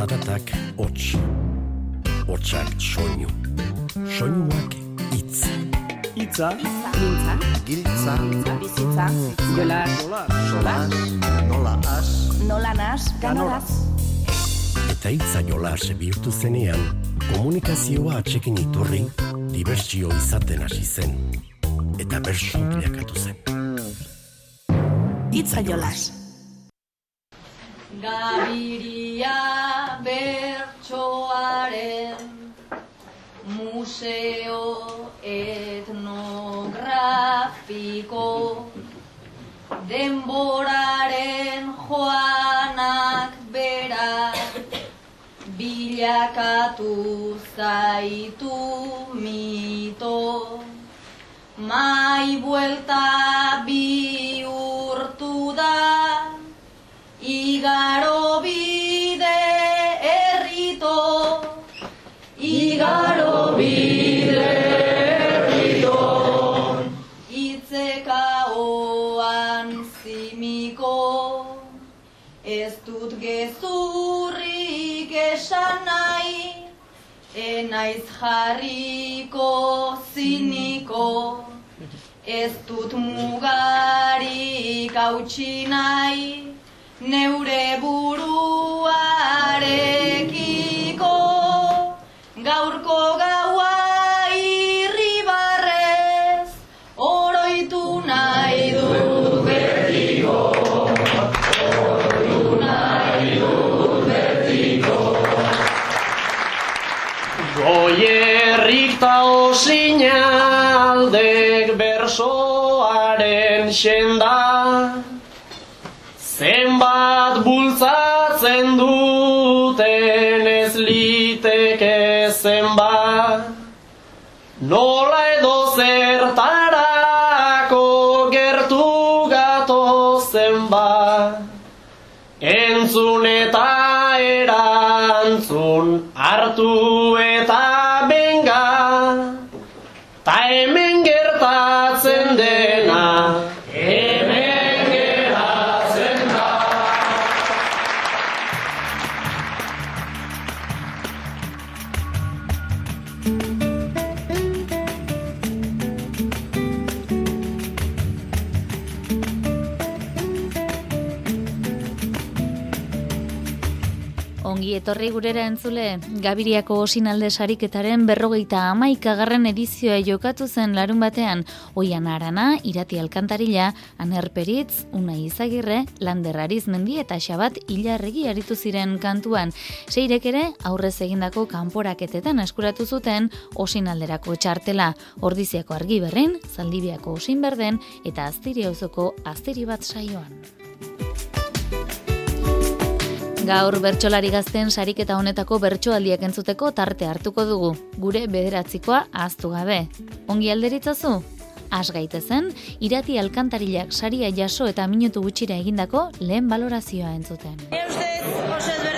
Zaratak hots, hotsak soinu, soinuak itz. Itza, Mintza, Giltza, bizitza, jolas, solas, nola as, nola nas, ganoraz. Eta itza jolas bihurtu zenean, komunikazioa atxekin iturri, dibertsio izaten hasi zen. Eta bersu bilakatu zen. Itza jolas. Gabiria denboraren joanak berak bilakatu zaitu mito. Mai buelta bihurtu da Igaro gezurrik esan nahi, enaiz jarriko ziniko, ez dut mugarik hautsi nahi, etorri gurera entzule, Gabiriako osinalde sariketaren berrogeita amaikagarren edizioa jokatu zen larun batean, oian arana, irati alkantarila, anerperitz, una izagirre, lander arizmendi eta xabat hilarregi aritu ziren kantuan. Seirek ere, aurrez egindako kanporaketetan eskuratu zuten osinalderako txartela, ordiziako argi berrin, zaldibiako osin berden, eta aztiri auzoko aztiri bat saioan. Gaur bertsolari gazten sariketa honetako bertsoaldiak entzuteko tarte hartuko dugu, gure bederatzikoa ahaztu gabe. Ongi alderitzazu? Has gaitezen, irati alkantarilak saria jaso eta minutu gutxira egindako lehen balorazioa entzuten. Nire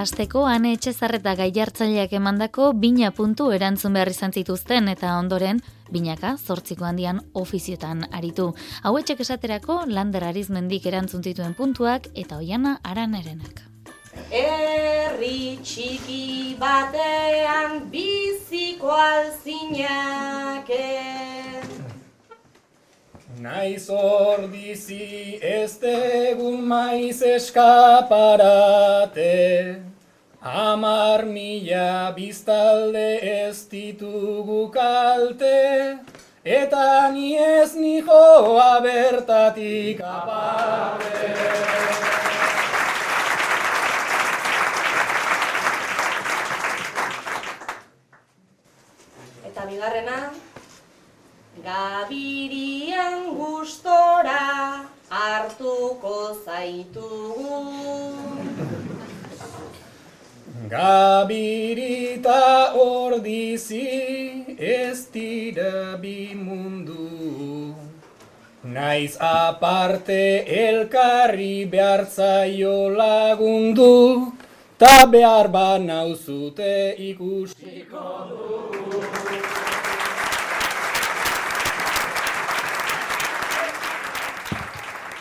Asteko ane etxezarreta gai jartzaileak emandako bina puntu erantzun behar izan zituzten eta ondoren binaka zortziko handian ofiziotan aritu. Hauetxek esaterako lander arizmendik erantzun zituen puntuak eta oiana aranerenak. Herri txiki batean biziko alzinake Naiz ordizi ez degun maiz eskaparate, Amar mila biztalde ez ditugu kalte, eta ni ez nijoa bertatik aparte. Eta bigarrena, Gabirian gustora hartuko zaitugu. Gabirita ordizi ez dira bi mundu. Naiz aparte elkarri behartzaio lagundu, ta behar ba nauzute ikusiko du.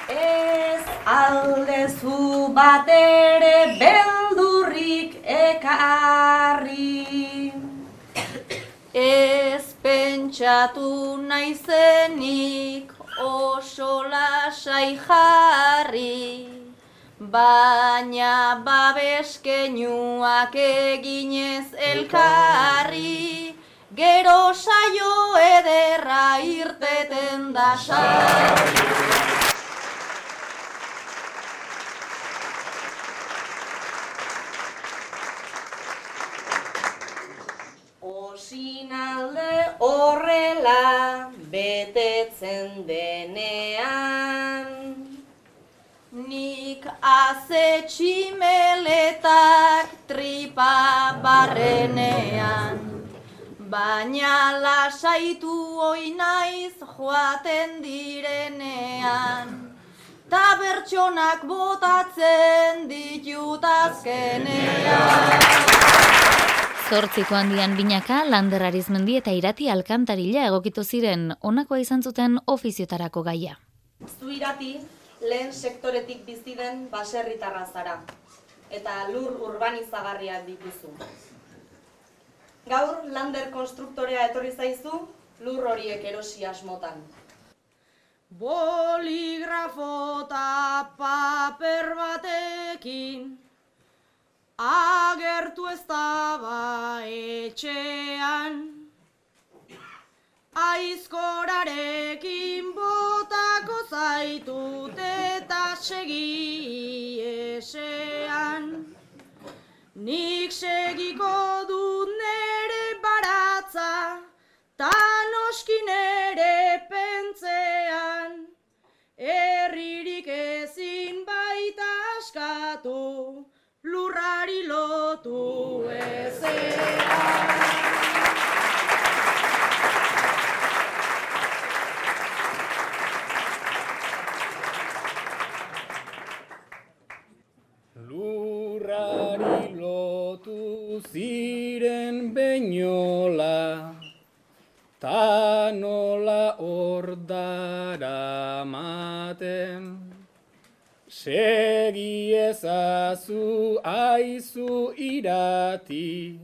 Ez aldezu bat ere beldurrik ekarri. Ez pentsatu naizenik oso lasai jarri, baina babeskenuak eginez elkarri, gero saio ederra irteten da sarri. Osinalde horrela betetzen denean. Nik azetximeletak tripa barrenean, baina lasaitu oi naiz joaten direnean, ta bertsonak botatzen ditut azkenean. Zortziko handian binaka, Lander Arizmendi eta Irati Alkantarila egokitu ziren honakoa izan zuten ofiziotarako gaia. Zu irati, lehen sektoretik bizi den baserritarra zara, eta lur urbanizagarriak dituzu. Gaur, lander konstruktorea etorri zaizu, lur horiek erosi asmotan. Boligrafo eta paper batekin agertu ez daba etxean. Aizkorarekin botako zaitut eta segi esean. Nik segiko lotu ezean. Lurrari lotu ziren beinola, ta nola ordara maten. Segi ezazu aizu irati,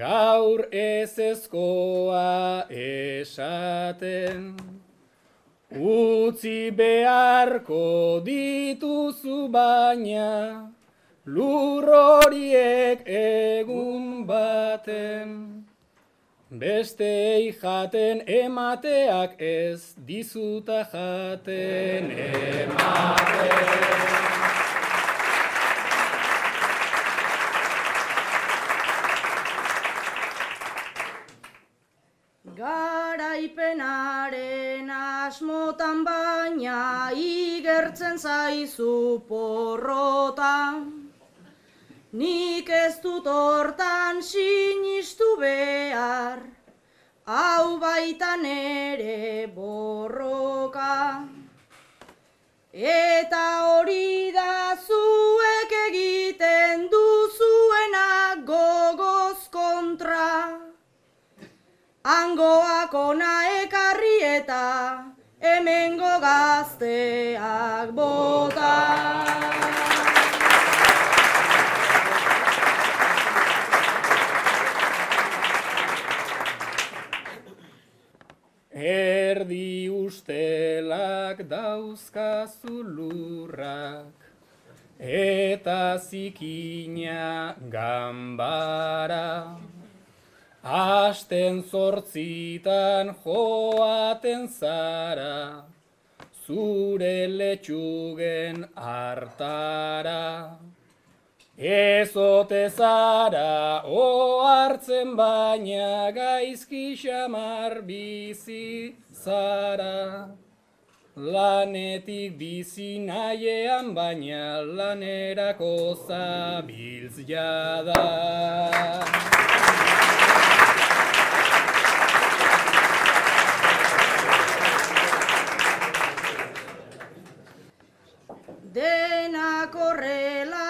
gaur ez ezkoa esaten. Utzi beharko dituzu baina, lur horiek egun baten. Bestei jaten emateak ez dizuta jaten ematen. Garaipenaren asmotan baina igertzen zaizu porrota. Nik ez dut hortan sinistu behar, hau baitan ere borroka. Eta hori da zuek egiten duzuena gogoz kontra. Angoak ona ekarri eta hemengo gazteak bota. Erdi ustelak dauzkazu lurrak, eta zikina gambara. Asten zortzitan joaten zara, zure letxugen hartara. Ezote zara ohartzen baina gaizki xamar bizi zara. Lanetik bizi nahiean baina lanerako zabiltz jada. Denak horrela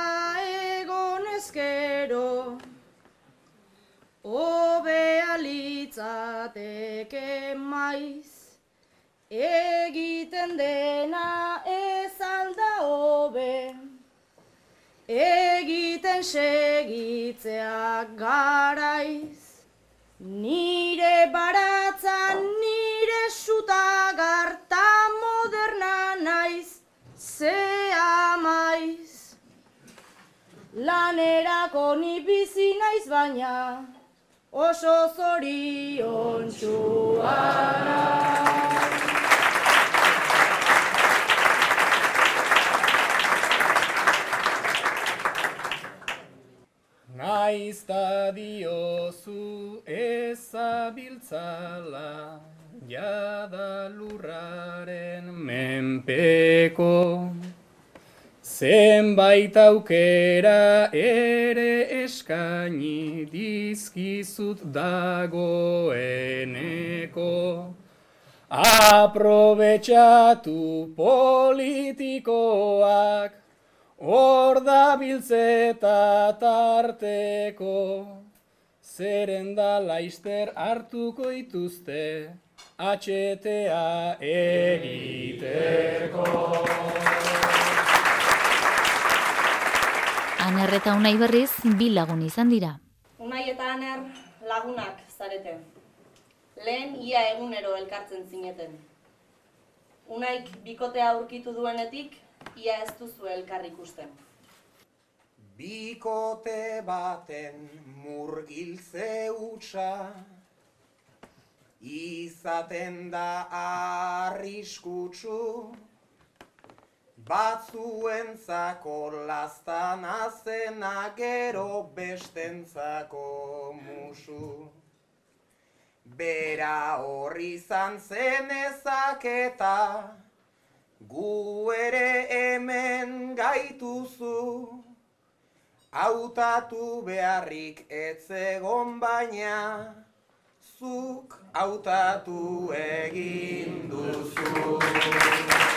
Obea litzateke maiz, egiten dena ez alda hobe, egiten segitzeak garaiz. Nire baratzan nire sutagarta moderna naiz, ze amaiz. Lanerako ni bizi naiz baina, oso zorion Naiz ta diozu ezabiltzala, jada lurraren menpeko. Zenbait aukera ere eskaini dizkizut dagoeneko. Aprobetxatu politikoak, hor da biltzeta tarteko. Zeren da laister hartuko ituzte, atxetea egiteko. Aner eta unai berriz, bi lagun izan dira. Unai eta Aner lagunak zarete. Lehen ia egunero elkartzen zineten. Unaik bikotea aurkitu duenetik, ia ez duzu elkar ikusten. Bikote baten murgiltze hutsa izaten da arriskutsu batzuentzako lastana zena gero bestentzako musu. Bera horri izan zen ezaketa, gu ere hemen gaituzu. Hautatu beharrik etzegon baina, zuk hautatu egin duzu.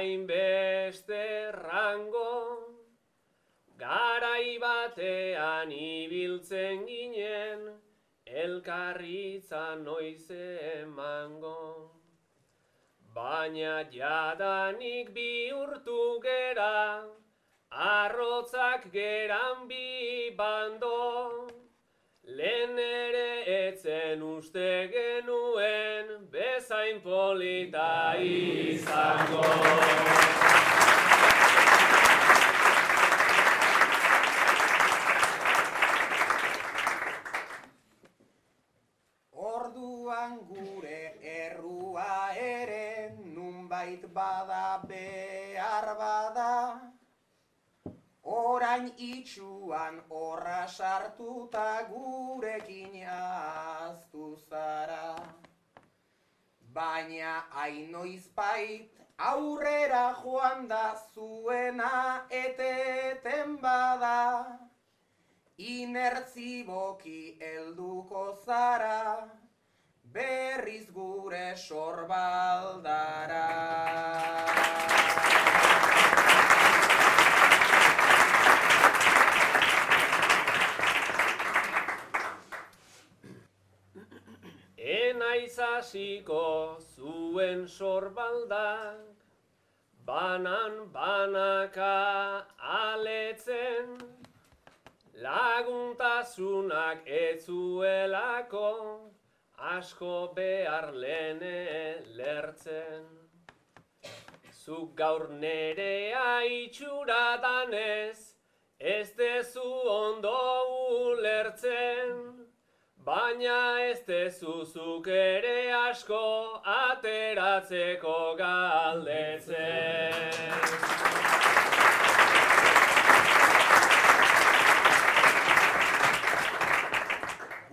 Hainbeste rango, garai batean ibiltzen ginen, elkarritza noiz emango. Baina jadanik bihurtu gera, arrotzak geran bi bando, Lehen ere etzen uste genuen bezain polita izango. Orduan gure errua ere nunbait bada behar bada. Orain itxuan horra sartuta gurekin aztu zara. Baina ainoizpait aurrera joan da zuena eteten bada. Inertziboki helduko zara, berriz gure sorbaldara. Enaiz hasiko zuen sorbaldak, banan banaka aletzen, laguntasunak etzuelako, asko behar lene lertzen. Zuk gaur nerea itxura danez, ez dezu ondo ulertzen. Baina ez dezuzuk ere asko ateratzeko galdetzen.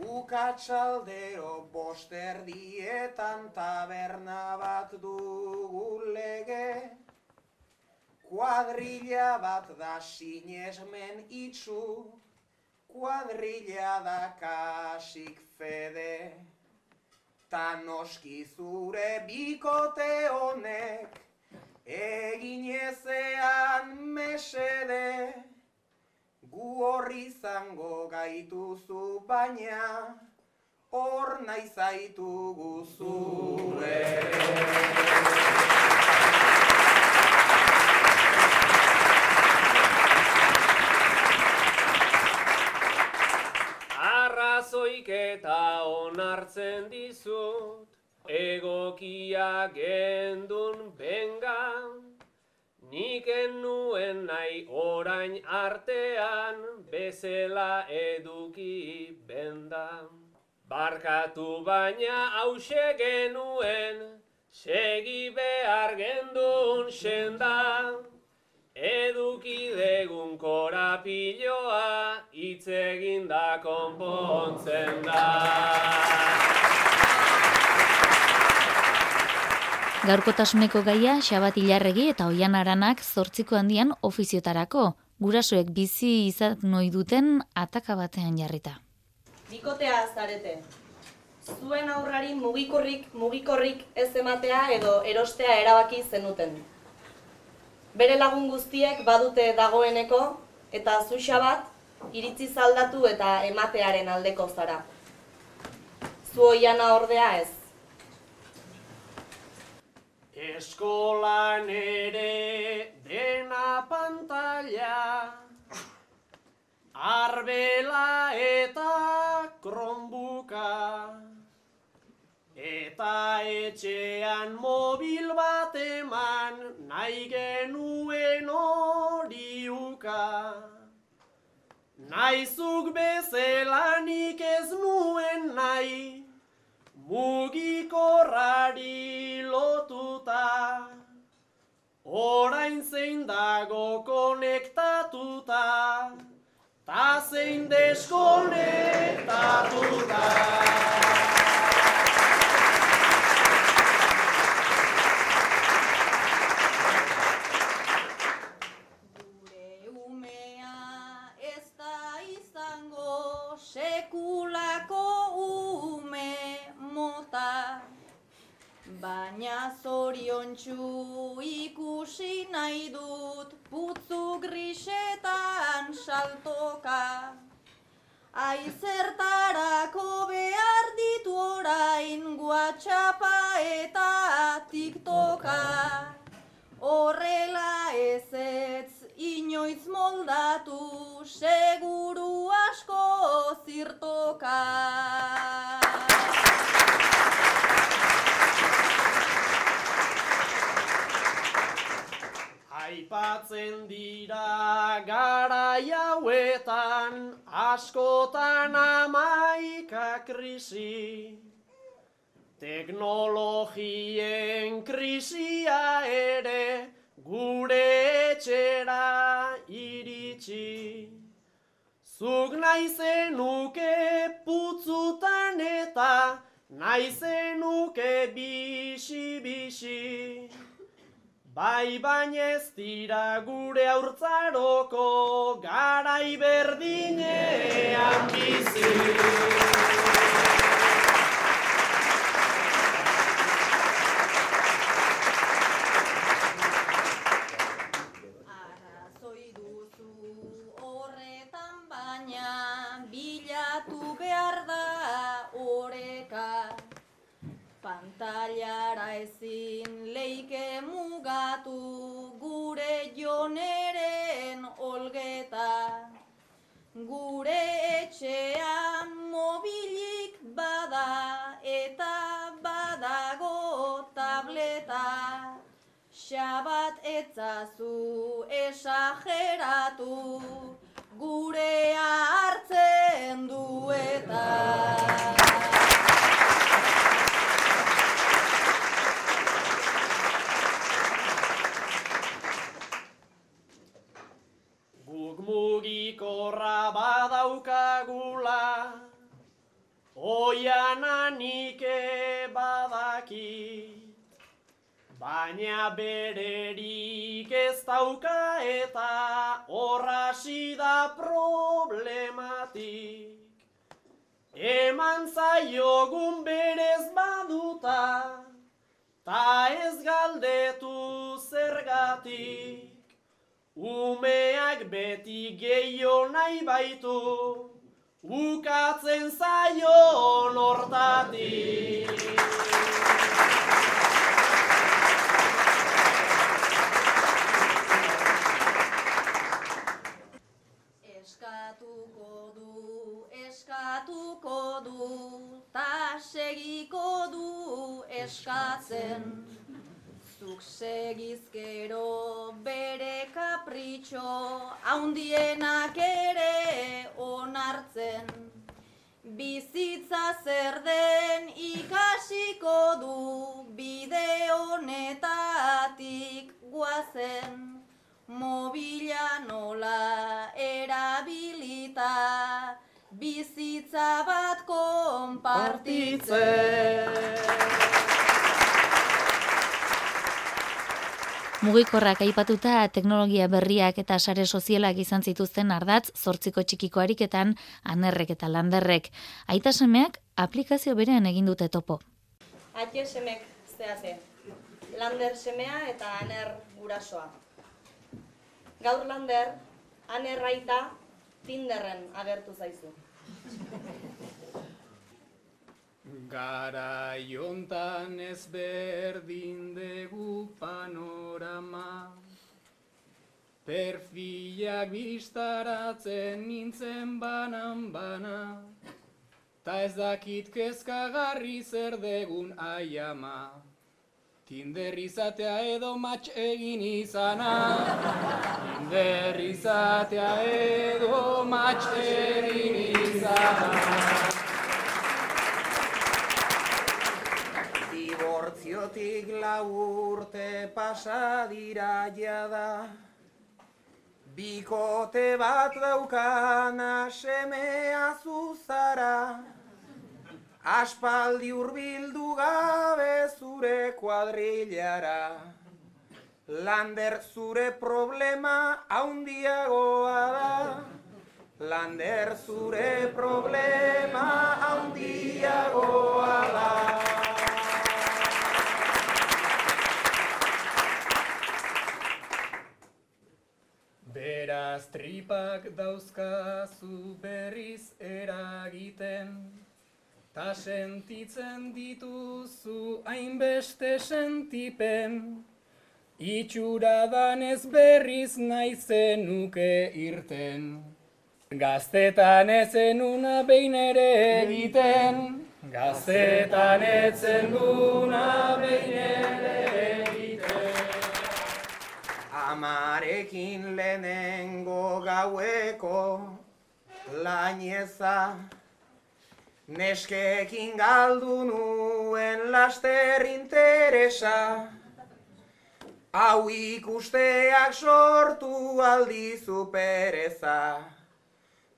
Bukatzaldero bosterdietan taberna bat dugu lege Kuadrilla bat da sinesmen itxu Kuadrilla da kasik fede Ta noski zure bikote honek Egin ezean mesede. Gu horri izango gaituzu baina Hor nahi zaitugu zure Arrazoik eta onartzen dizut, egokia gendun benga, nik nuen nahi orain artean, bezela eduki benda. Barkatu baina hause genuen, segi behar gendun senda. Eduki degun korapiloa, hitz eginda konpontzen da. Gaurkotasuneko gaia Xabat Ilarregi eta Oian Aranak zortziko handian ofiziotarako, gurasoek bizi izan noi duten ataka batean jarrita. Bikotea zarete. Zuen aurrari mugikorrik mugikorrik ez ematea edo erostea erabaki zenuten. Bere lagun guztiek badute dagoeneko eta zu Xabat iritzi zaldatu eta ematearen aldeko zara. Zu oiana ordea ez. Eskolan ere dena pantalla, arbela eta kronbuka, eta etxean mobil bat eman nahi genuen horiuka. Naizuk bezelanik ez nuen nahi, mugikorrari lotuta, orain zein dago konektatuta, ta zein deskonektatuta. Baina zoriontsu ikusi nahi dut putzu grisetan saltoka Aizertarako behar ditu orain guatxapa eta tiktoka Horrela ez ez inoiz moldatu seguru asko zirtoka. Aipatzen dira garai hauetan askotan amaika krisi. Teknologien krisia ere gure etxera iritsi. Zuk nahi zenuke putzutan eta nahi zenuke bisi-bisi. Bai baina ez dira gure haurtzaroko garai berdinean bizi. Arrazoi duzu horretan baina bilatu behar oreka. Pantailara ezin leike mugatu etxean mobilik bada eta badago tableta. Xabat etzazu esageratu, gurea hartzen du oiananik badaki. Baina bererik ez dauka eta horrasi da problematik. Eman zaiogun berez baduta, ta ez galdetu zergatik. Umeak beti gehiago nahi baitu, ukatzen zaion hortatik. Eskatuko du, eskatuko du, ta segiko du eskatzen. Zuk segizkero bere kapritxo, haundienak ere onartzen. Bizitza zer den ikasiko du, bide honetatik guazen. Mobila nola erabilita, bizitza bat konpartitzen. Mugikorrak aipatuta teknologia berriak eta sare sozialak izan zituzten ardatz zortziko txikiko ariketan anerrek eta landerrek. Aita semeak aplikazio berean egin dute topo. Atxe semek zehate, lander semea eta aner gurasoa. Gaur lander, aner aita Tinderren agertu zaizu. Gara jontan ez berdin dugu panorama. Perfilak biztaratzen nintzen banan bana. Ta ez dakit kezkagarri zer degun aiama. Tinder izatea edo match egin izana. Tinder izatea edo match egin izana Dibortziotik lau urte pasa dira jada. Bikote bat daukana semea zuzara Aspaldi hurbildu gabe zure kuadrilara Lander zure problema haundiagoa da. Lander zure problema haundiagoa da Beraz tripak dauzkazu berriz eragiten Ta sentitzen dituzu hainbeste sentipen. Itxura danez berriz nahi zenuke irten Gaztetan ezen una behin ere egiten. Gaztetan etzen una behin ere Amarekin lehenengo gaueko laineza Neskekin galdu nuen laster interesa. Hau ikusteak sortu aldizu pereza.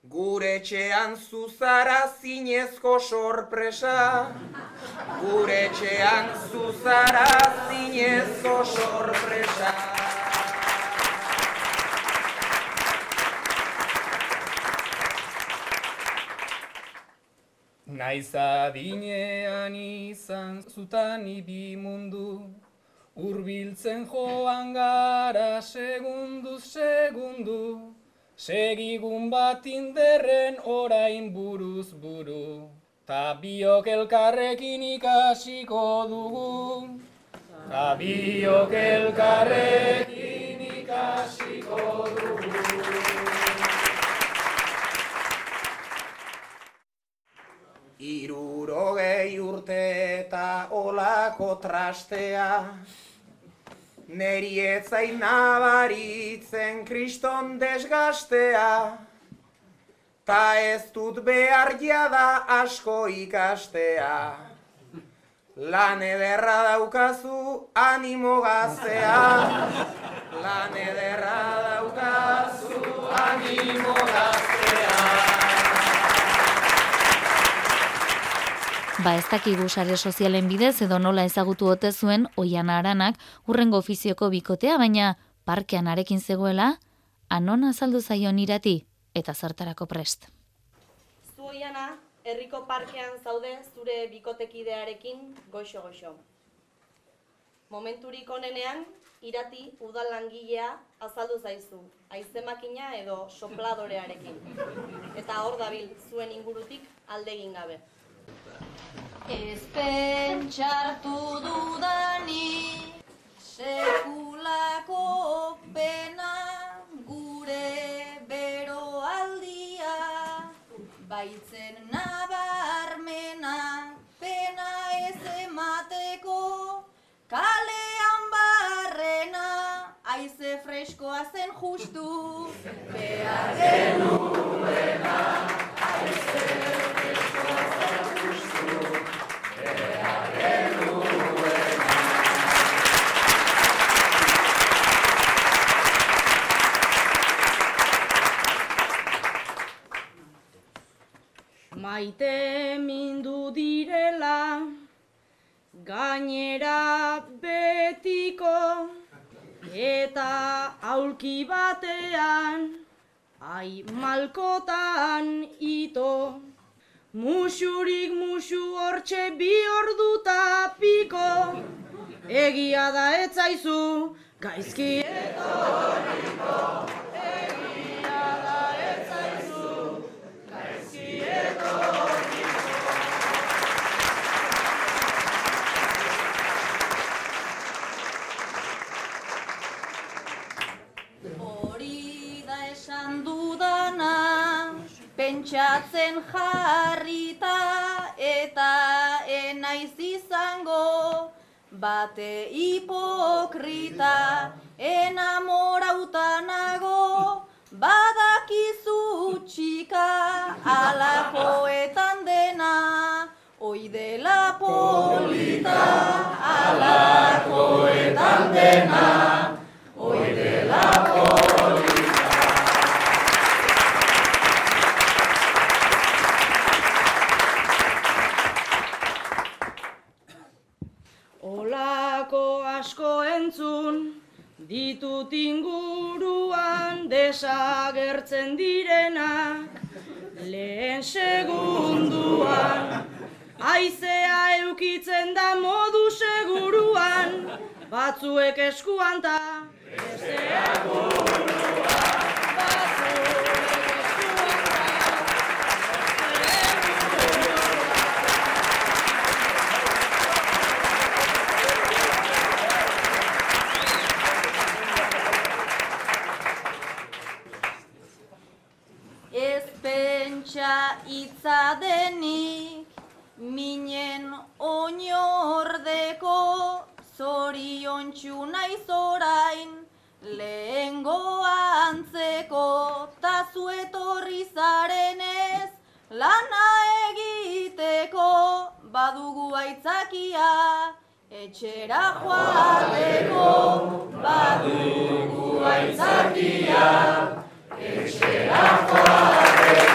Gure etxean zuzara zinezko sorpresa. Gure etxean zuzara zinezko sorpresa Naiz adinean izan zutan ibi mundu, Urbiltzen joan gara segunduz segundu, Segigun bat inderren orain buruz buru, Ta biok elkarrekin ikasiko dugu, Ta biok elkarrekin ikasiko dugu. Halako trastea. Neri etzain nabaritzen kriston desgastea, ta ez dut behar jada asko ikastea. Lan ederra daukazu animo gaztea, lan ederra daukazu animo gaztea. Ba ez dakigu sare sozialen bidez edo nola ezagutu ote zuen oian aranak urrengo ofizioko bikotea, baina parkean arekin zegoela, anon azaldu zaion irati eta zertarako prest. Zu oiana, herriko parkean zaude zure bikotekidearekin goxo-goxo. Momenturik onenean, irati udal langilea azaldu zaizu, aizemakina edo sopladorearekin. Eta hor dabil zuen ingurutik aldegin gabe. Ez pentsartu dudani sekulako pena gure bero aldia baitzen nabarmena pena ez emateko kalean barrena aize freskoa zen justu. Behar genuena Maite mindu direla, gainera betiko, eta aulki batean, ai malkotan ito. Musurik musu hortxe bi orduta piko, egia da etzaizu, gaizki etorriko. Pentsatzen jarrita eta enaiz izango bate hipokrita enamorauta nago txika alakoetan dena Oi dela polita alakoetan dena Oi dela polita. Olako asko entzun, ditut desagertzen direnak, lehen segunduan, aizea eukitzen da modu seguruan, batzuek eskuan ta, besteak buruan, batzuek eskuan ta, Ez pentsa hitza denik, minen oinordeko, zorion naiz orain, lehengo antzeko, ta zuetorri zarenez, lana egiteko, badugu aitzakia, etxera joateko, badugu aitzakia, etxera joateko.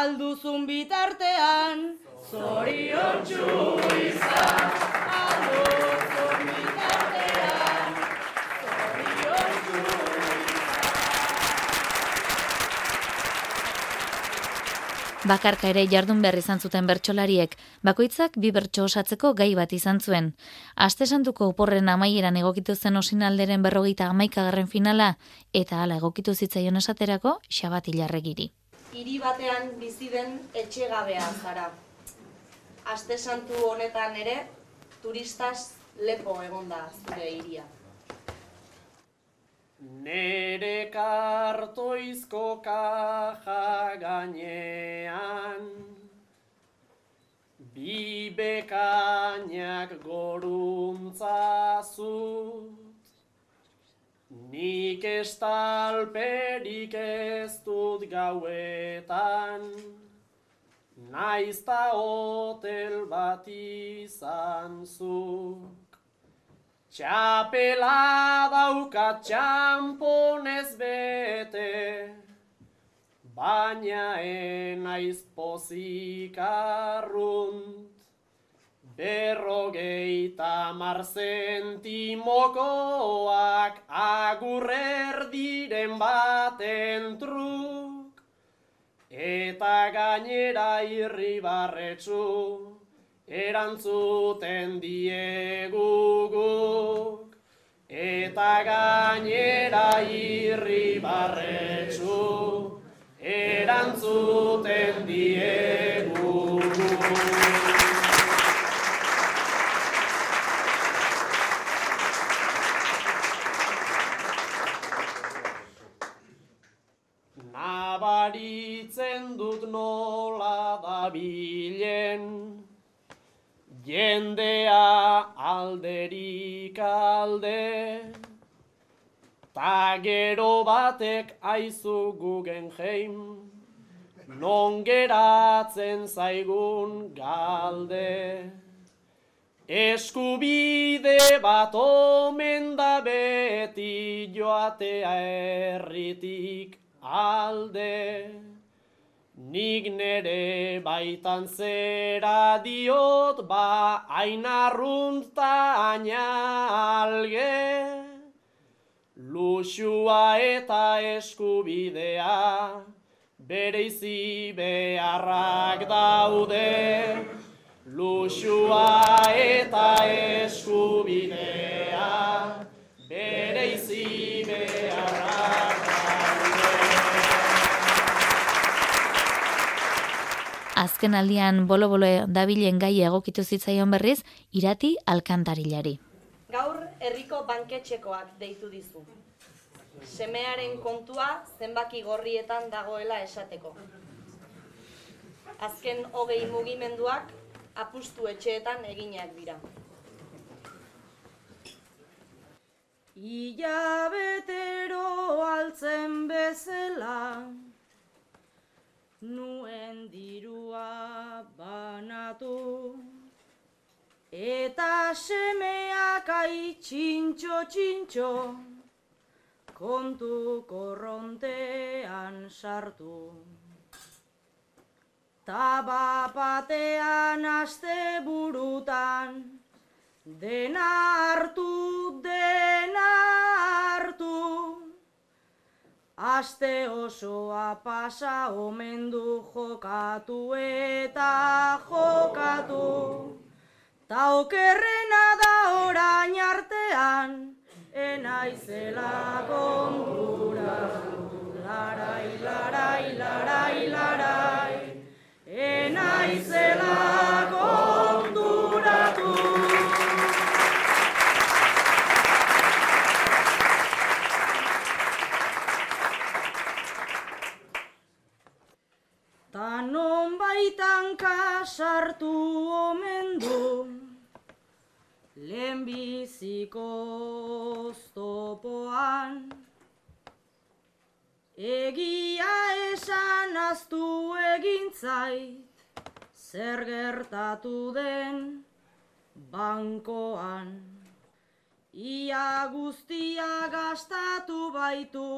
Alduzun bitartean, zorion izan. Alduzun bitartean, zorion Bakarka ere jardun behar izan zuten bertsolariek, bakoitzak bi bertso osatzeko gai bat izan zuen. Aste santuko oporren amaieran egokitu zen osinalderen berrogeita amaikagarren finala, eta hala egokitu zitzaion esaterako xabat hilarregiri. Hiri batean bizi den etxegabea zara. Aste santu honetan ere, turistaz lepo egonda zure hiria. Nere kartoizko kaja gainean Bi bekainak Nik estalperik ez dut gauetan Naizta hotel bat izan zut Txapela daukat txamponez bete, baina enaiz pozik arrunt. Berrogeita marzentimokoak agurrer diren baten truk, eta gainera irribarretsu erantzuten dieguguk, eta gainera irribarretsu, erantzuten dieguguk. Nabaritzen dut nola dabilen, Jendea alderik alde, ta gero batek aizu gugen jeim, non geratzen zaigun galde. Eskubide bat omen da beti joatea erritik alde. Nik nere baitan zera diot ba ainarrunta alge. Luxua eta eskubidea bereizi beharrak daude. Luxua eta eskubidea Azken aldian bolo-bolo dabilen gai egokitu zitzaion berriz, irati alkantarilari. Gaur herriko banketxekoak deitu dizu. Semearen kontua zenbaki gorrietan dagoela esateko. Azken hogei mugimenduak apustu etxeetan eginak dira. Ila betero altzen bezala, nuen dirua banatu, eta semeak aitxintxo txintxo, kontu korrontean sartu. Tabapatean aste burutan, dena hartu, dena hartu. Aste osoa pasa omen du jokatu eta jokatu. Ta okerrena da orain artean, enaizela kontura. Larai, larai, larai, larai, enaizela konturatu. Kasartu omen du, lehenbiziko oztopoan. Egia esan aztu egin zait, zer gertatu den bankoan. Ia guztia gastatu baitu,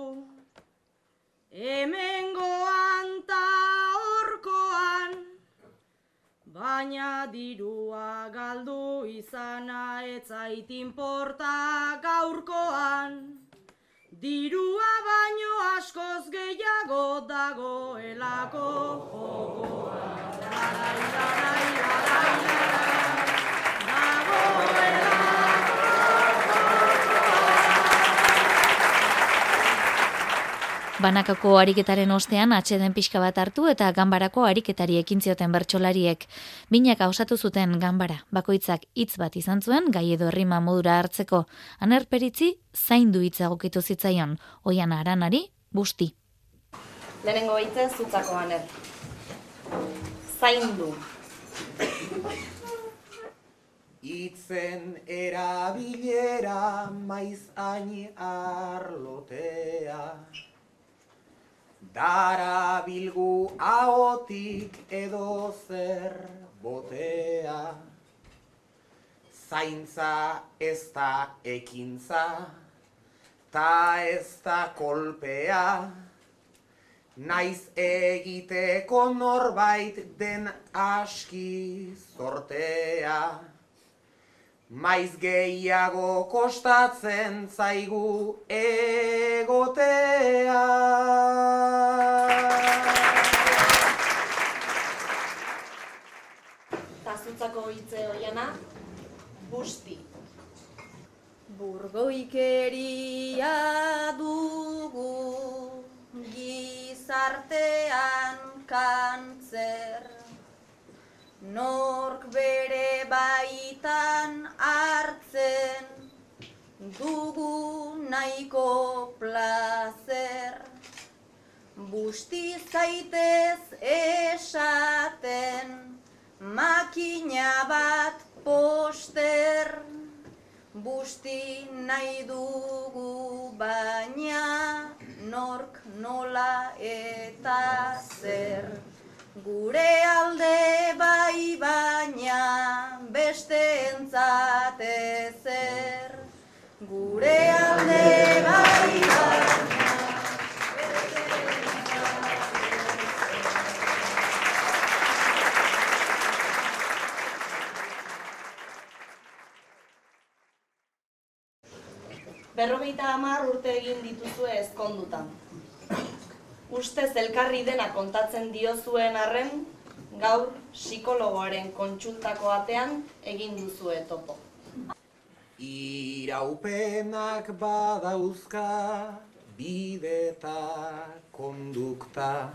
hemengoan ta horkoan, baina dirua galdu izana etzait inporta gaurkoan. dirua baino askoz gehiago dagoelako jokoa. Larai, larai, larai, larai, Banakako ariketaren ostean atxeden pixka bat hartu eta ganbarako ariketari ekin zioten bertsolariek. Binak osatu zuten ganbara, bakoitzak hitz bat izan zuen gai edo herrima modura hartzeko. Anerperitzi zaindu hitza egokitu zitzaion, oian aranari busti. Lehenengo hitza zutzako aner. Zaindu. Itzen erabilera maiz aini arlotea. Dara bilgu ahotik edo zer botea. Zaintza ez da ekintza, ta ez da kolpea. Naiz egiteko norbait den aski zortea. Maiz gehiago kostatzen zaigu egotea. Tazutzako hitze hoiana, busti. Burgoikeria dugu gizartean kantzer Nork bere nahiko plazer. Busti zaitez esaten makina bat poster. Busti nahi dugu baina nork nola eta zer. Gure alde bai baina beste entzate zer Gure alde bai beste Berrogeita hamar urte egin dituzue ezkondutan. Ustez elkarri dena kontatzen diozuen arren, gaur psikologoaren kontsultako atean egin duzue topo. Iraupenak badauzka bideta kondukta.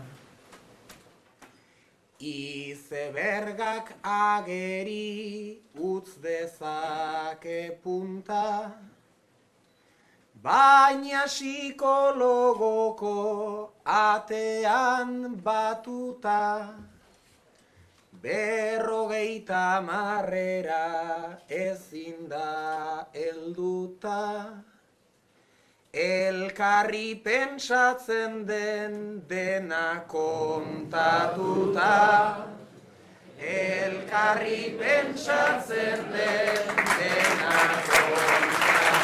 Izebergak ageri utz dezake punta. Baina psikologoko atean batuta Berrogeita marrera ezin da helduta. Elkarri pentsatzen den dena kontatuta. Elkarri pentsatzen den dena kontatuta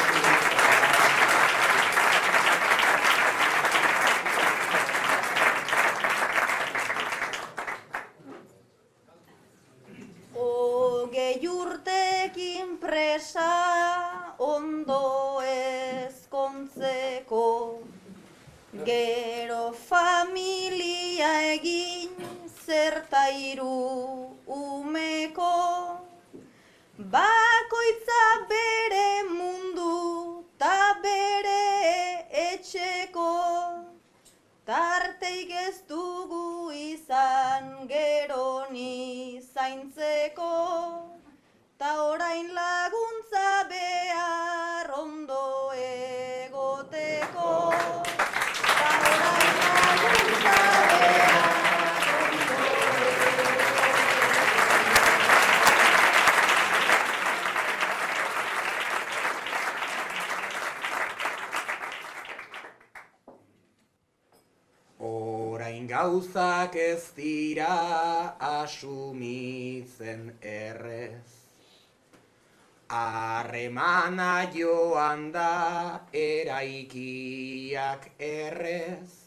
gauzak ez dira asumitzen errez. Harremana joan da eraikiak errez.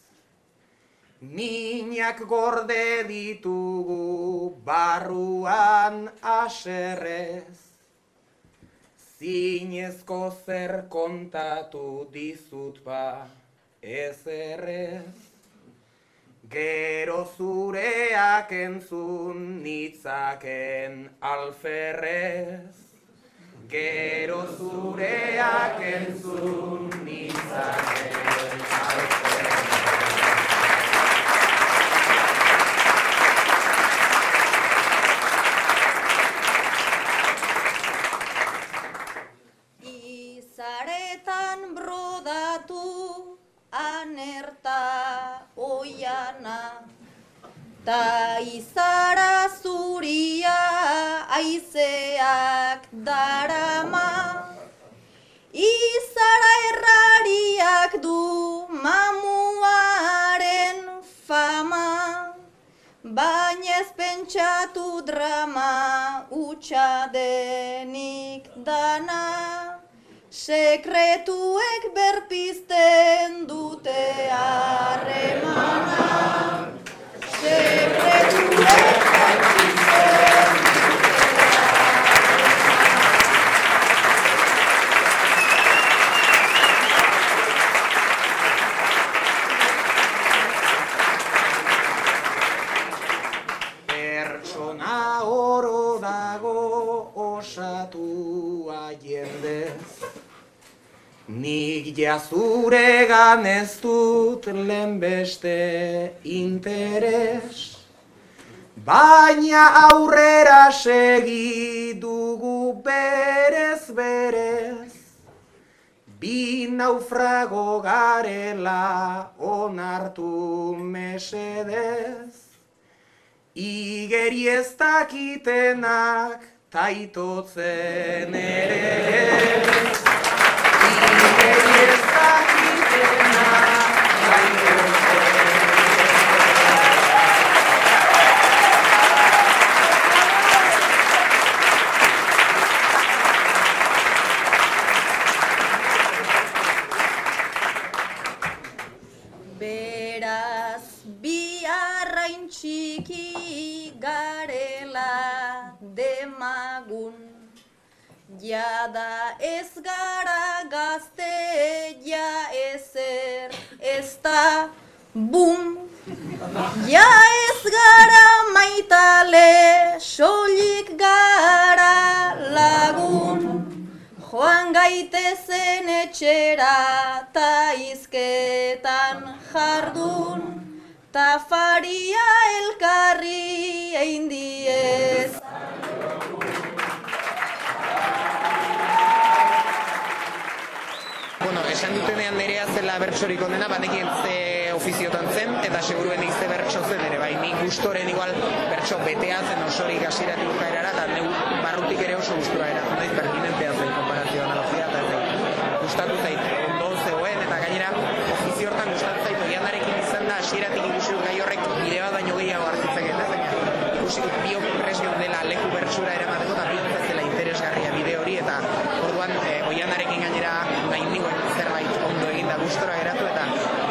Minak gorde ditugu barruan aserrez. Zinezko zer kontatu dizut ba, ez errez. Gero zureak entzun nitzaken alferrez. Gero zureak entzun nitzaken alferrez. Ta izara zuria aizeak darama. Izara errariak du mamuaren fama. Baina ez pentsatu drama utxa denik dana. Sekretuek berpizten dute harremana Sekretuek berpizten Pertsona oro dago osatua jendez Nik jazuregan ez dut lehenbeste interes. Baina aurrera segi dugu berez berez. Bi naufrago garela onartu mesedez. Igeri ez dakitenak taitotzen ere garela demagun. Jada ez gara da bum Ja ez gara maitale, soilik gara lagun. Joan gaitezen etxera ta izketan jardun. Ta faria elkarri egin diez esan dutenean nerea zela bertsorik ondena, banekien ze ofiziotan zen, eta seguruenik ze bertso zen ere, bai, nik gustoren igual bertso betea zen osorik hasiratik bukaerara, eta neu barrutik ere oso gustura era, naiz pertinentea zen konparazio analogia, eta ez gustatu zait, ondo zegoen, eta gainera ofizio hortan gustatu zait, oiandarekin izan da, hasieratik ikusi gai horrek bide bat baino gehiago hartzitzeken, ez baina ikusi biok presio dela leku bertsura eramateko, eta bihotza zela interesgarria bide hori, eta orduan e, oianarekin gainera nahi nioen zerbait ondo eginda gustora geratu, eta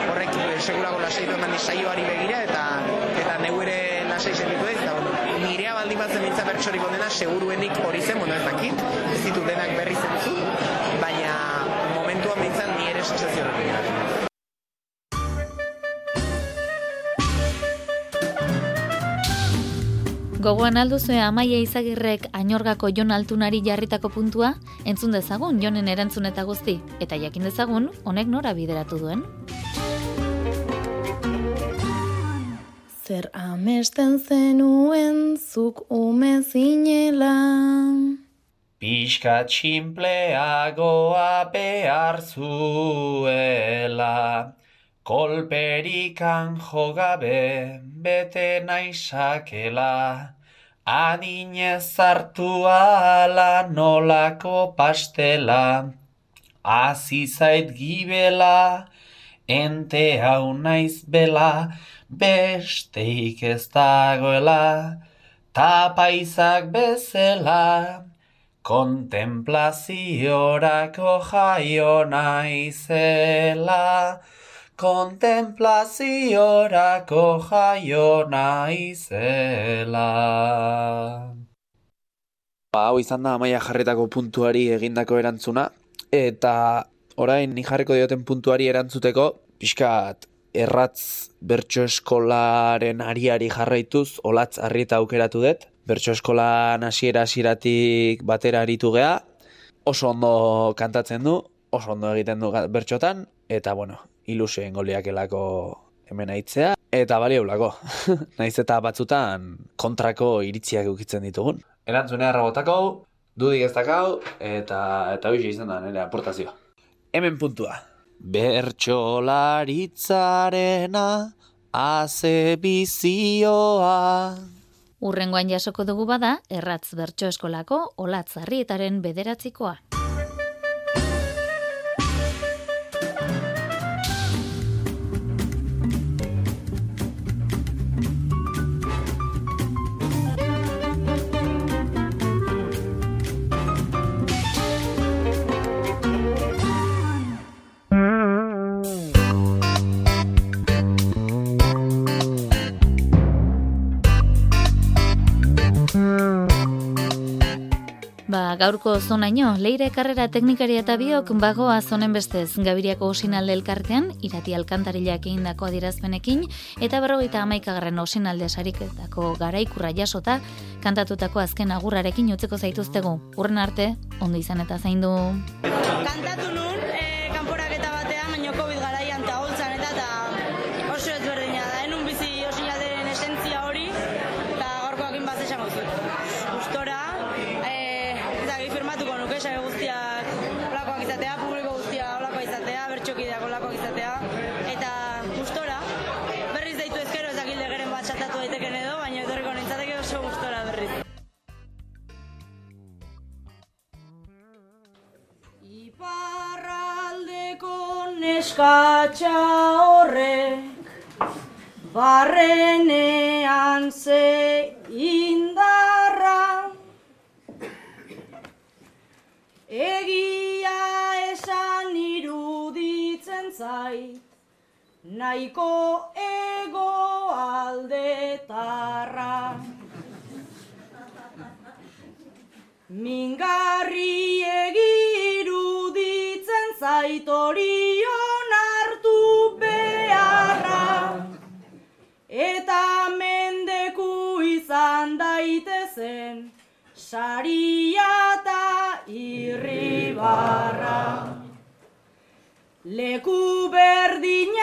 horrek e, segurago lasaitu eman saioari begira, eta eta neu ere lasai sentitu eta bueno, nirea baldin batzen nintza bertsorik ondena, seguruenik hori zen, bueno ez dakit, ez ditut denak berri zentzu, baina momentuan bintzan ni ere sensazio horrekin. Gogoan alduzue Amaia Izagirrek Ainorgako Jon Altunari jarritako puntua, entzun dezagun Jonen erantzun eta guzti, eta jakin dezagun honek nora bideratu duen. Zer amesten zenuen zuk ume zinela. Pixka txinpleagoa behar zuela, kolperikan jogabe bete naizakela, adinez hartu ala nolako pastela, hasi zait gibela, ente hau naiz bela, besteik ez dagoela, tapaizak bezela, Kontemplaziorako jaio naizela, kontemplaziorako jaio naizela. Ba, hau izan da amaia jarretako puntuari egindako erantzuna, eta orain ni jarriko dioten puntuari erantzuteko, pixkat erratz bertso eskolaren ariari jarraituz, olatz harrieta aukeratu dut. Bertso eskolan hasiera hasieratik batera aritu gea, oso ondo kantatzen du, oso ondo egiten du bertxotan, eta bueno, ilusio goliakelako hemen aitzea, eta bali eulako. Naiz eta batzutan kontrako iritziak ukitzen ditugun. Erantzunea rabotako, dudik ez dakau, eta, eta hoxe izan da nire aportazioa. Hemen puntua. Bertxolaritzarena aze bizioa. Urrengoan jasoko dugu bada, erratz bertso eskolako olatzarrietaren bederatzikoa. Gaurko zonaino, leire karrera teknikaria eta biok bagoa zonen bestez Gabiriako osinalde elkartean, irati alkantarilak egindako adirazpenekin, eta berrogeita amaikagarren osinalde sariketako garaikurra jasota, kantatutako azken agurrarekin utzeko zaituztegu. Urren arte, ondo izan eta zaindu. Kantatu nun, neskatxa horrek Barrenean ze indarra. Egia esan iruditzen zait Nahiko ego aldetarra. Mingarri saria eta irribarra. Leku berdina